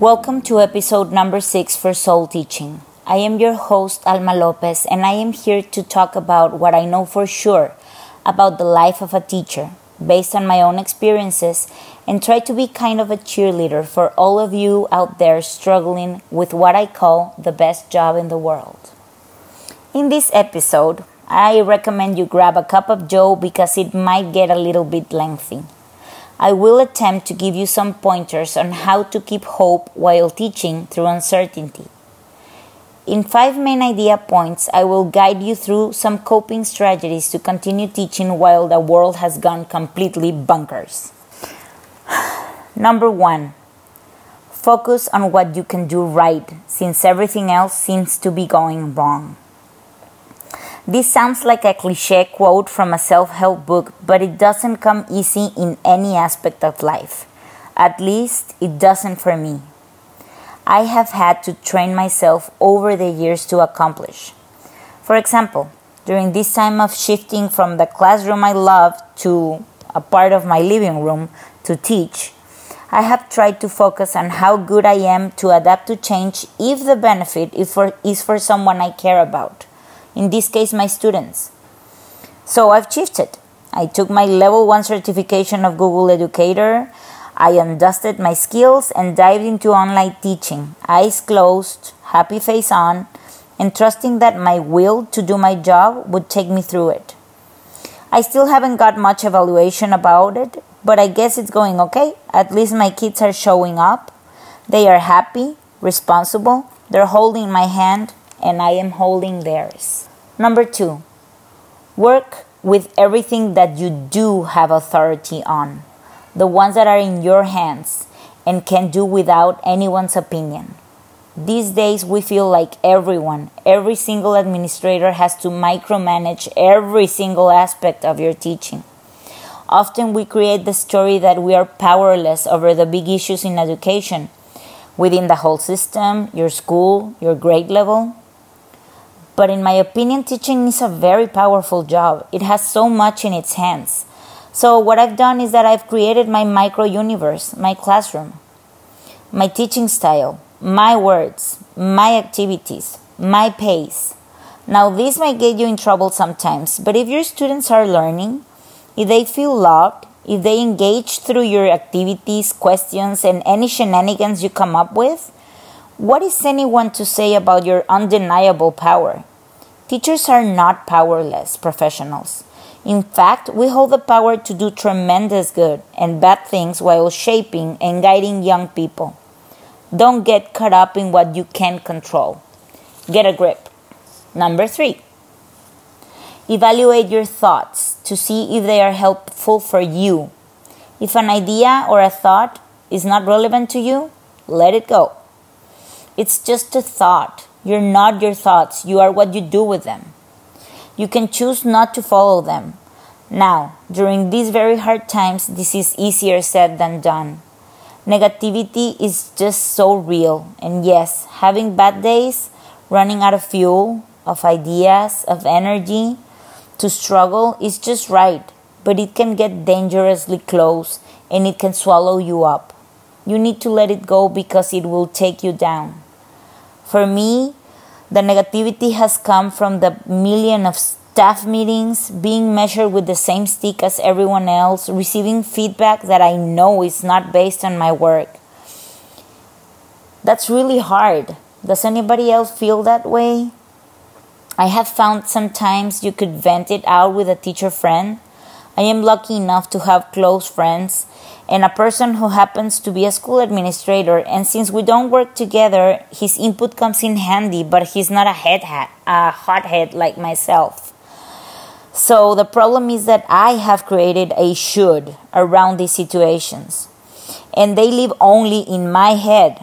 Welcome to episode number six for Soul Teaching. I am your host, Alma Lopez, and I am here to talk about what I know for sure about the life of a teacher based on my own experiences and try to be kind of a cheerleader for all of you out there struggling with what I call the best job in the world. In this episode, I recommend you grab a cup of joe because it might get a little bit lengthy. I will attempt to give you some pointers on how to keep hope while teaching through uncertainty. In five main idea points, I will guide you through some coping strategies to continue teaching while the world has gone completely bunkers. Number one, focus on what you can do right since everything else seems to be going wrong. This sounds like a cliche quote from a self help book, but it doesn't come easy in any aspect of life. At least it doesn't for me. I have had to train myself over the years to accomplish. For example, during this time of shifting from the classroom I love to a part of my living room to teach, I have tried to focus on how good I am to adapt to change if the benefit is for, is for someone I care about in this case, my students. So I've shifted. I took my level 1 certification of Google Educator. I undusted my skills and dived into online teaching, eyes closed, happy face on, and trusting that my will to do my job would take me through it. I still haven't got much evaluation about it, but I guess it's going okay. At least my kids are showing up. They are happy, responsible, they're holding my hand, and I am holding theirs. Number two, work with everything that you do have authority on, the ones that are in your hands and can do without anyone's opinion. These days, we feel like everyone, every single administrator has to micromanage every single aspect of your teaching. Often, we create the story that we are powerless over the big issues in education within the whole system, your school, your grade level, but in my opinion, teaching is a very powerful job. It has so much in its hands. So, what I've done is that I've created my micro universe, my classroom, my teaching style, my words, my activities, my pace. Now, this might get you in trouble sometimes, but if your students are learning, if they feel loved, if they engage through your activities, questions, and any shenanigans you come up with, what is anyone to say about your undeniable power? Teachers are not powerless professionals. In fact, we hold the power to do tremendous good and bad things while shaping and guiding young people. Don't get caught up in what you can't control. Get a grip. Number three, evaluate your thoughts to see if they are helpful for you. If an idea or a thought is not relevant to you, let it go. It's just a thought. You're not your thoughts, you are what you do with them. You can choose not to follow them. Now, during these very hard times, this is easier said than done. Negativity is just so real, and yes, having bad days, running out of fuel, of ideas, of energy to struggle is just right, but it can get dangerously close and it can swallow you up. You need to let it go because it will take you down. For me, the negativity has come from the million of staff meetings, being measured with the same stick as everyone else, receiving feedback that I know is not based on my work. That's really hard. Does anybody else feel that way? I have found sometimes you could vent it out with a teacher friend. I am lucky enough to have close friends and a person who happens to be a school administrator. And since we don't work together, his input comes in handy, but he's not a head hat, a hothead like myself. So the problem is that I have created a should around these situations, and they live only in my head.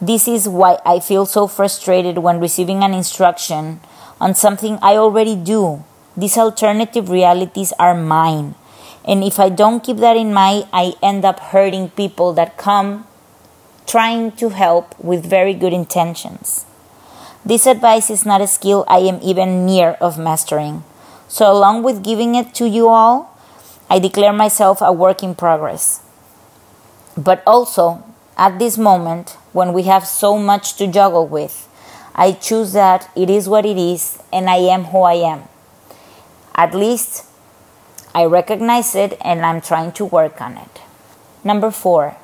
This is why I feel so frustrated when receiving an instruction on something I already do. These alternative realities are mine and if I don't keep that in mind, I end up hurting people that come trying to help with very good intentions. This advice is not a skill I am even near of mastering. So, along with giving it to you all, I declare myself a work in progress. But also, at this moment, when we have so much to juggle with. I choose that it is what it is and I am who I am. At least I recognize it and I'm trying to work on it. Number four,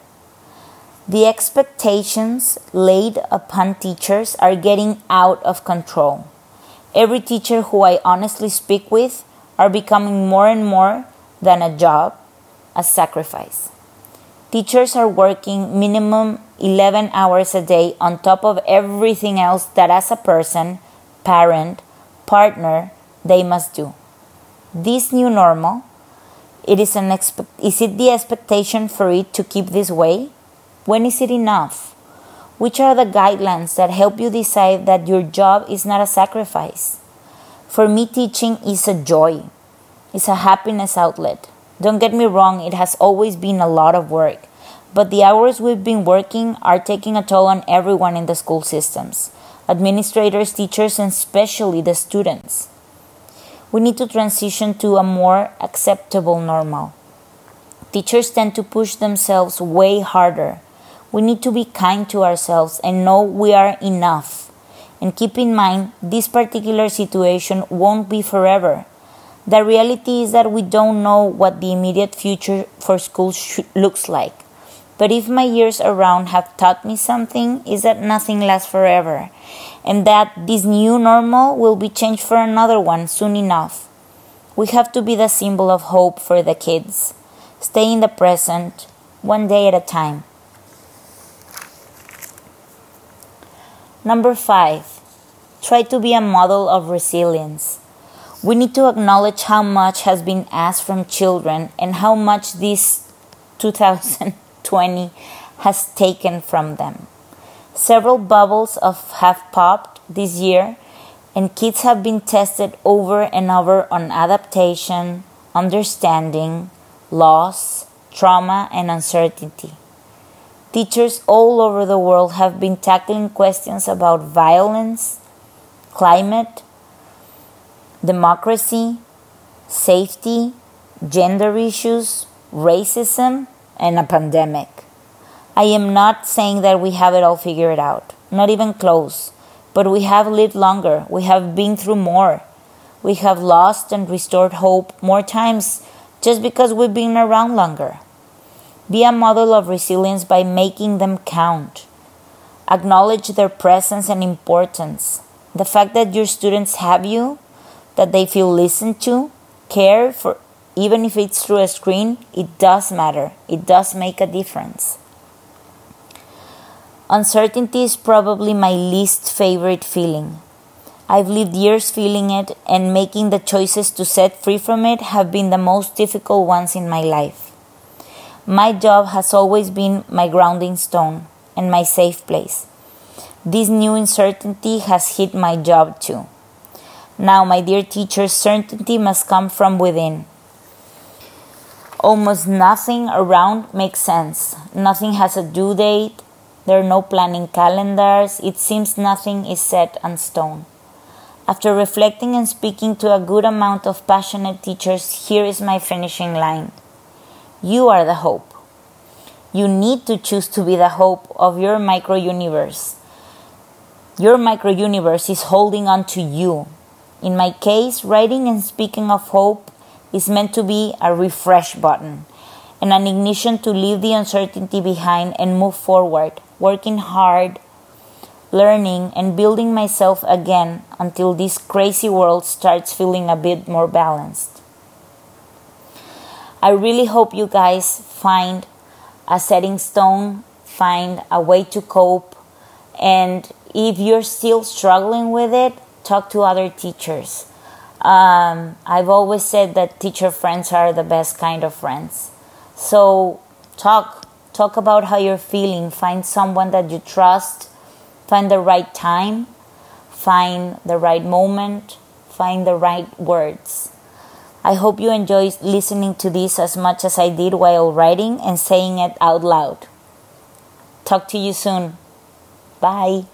the expectations laid upon teachers are getting out of control. Every teacher who I honestly speak with are becoming more and more than a job, a sacrifice. Teachers are working minimum 11 hours a day on top of everything else that as a person, parent, partner, they must do. This new normal, it is an is it the expectation for it to keep this way? When is it enough? Which are the guidelines that help you decide that your job is not a sacrifice? For me, teaching is a joy, it's a happiness outlet. Don't get me wrong, it has always been a lot of work, but the hours we've been working are taking a toll on everyone in the school systems administrators, teachers, and especially the students. We need to transition to a more acceptable normal. Teachers tend to push themselves way harder. We need to be kind to ourselves and know we are enough. And keep in mind, this particular situation won't be forever. The reality is that we don't know what the immediate future for schools looks like. But if my years around have taught me something, is that nothing lasts forever, and that this new normal will be changed for another one soon enough. We have to be the symbol of hope for the kids. Stay in the present, one day at a time. Number five, try to be a model of resilience. We need to acknowledge how much has been asked from children and how much this 2020 has taken from them. Several bubbles of have popped this year and kids have been tested over and over on adaptation, understanding, loss, trauma, and uncertainty. Teachers all over the world have been tackling questions about violence, climate, democracy, safety, gender issues, racism, and a pandemic. I am not saying that we have it all figured out, not even close, but we have lived longer, we have been through more. We have lost and restored hope more times just because we've been around longer. Be a model of resilience by making them count. Acknowledge their presence and importance. The fact that your students have you that they feel listened to, care for, even if it's through a screen, it does matter. It does make a difference. Uncertainty is probably my least favorite feeling. I've lived years feeling it, and making the choices to set free from it have been the most difficult ones in my life. My job has always been my grounding stone and my safe place. This new uncertainty has hit my job too. Now, my dear teachers, certainty must come from within. Almost nothing around makes sense. Nothing has a due date. There are no planning calendars. It seems nothing is set on stone. After reflecting and speaking to a good amount of passionate teachers, here is my finishing line You are the hope. You need to choose to be the hope of your micro universe. Your micro universe is holding on to you. In my case, writing and speaking of hope is meant to be a refresh button and an ignition to leave the uncertainty behind and move forward, working hard, learning, and building myself again until this crazy world starts feeling a bit more balanced. I really hope you guys find a setting stone, find a way to cope, and if you're still struggling with it, talk to other teachers. Um, I've always said that teacher friends are the best kind of friends. So talk talk about how you're feeling. Find someone that you trust. Find the right time. Find the right moment. Find the right words. I hope you enjoy listening to this as much as I did while writing and saying it out loud. Talk to you soon. Bye.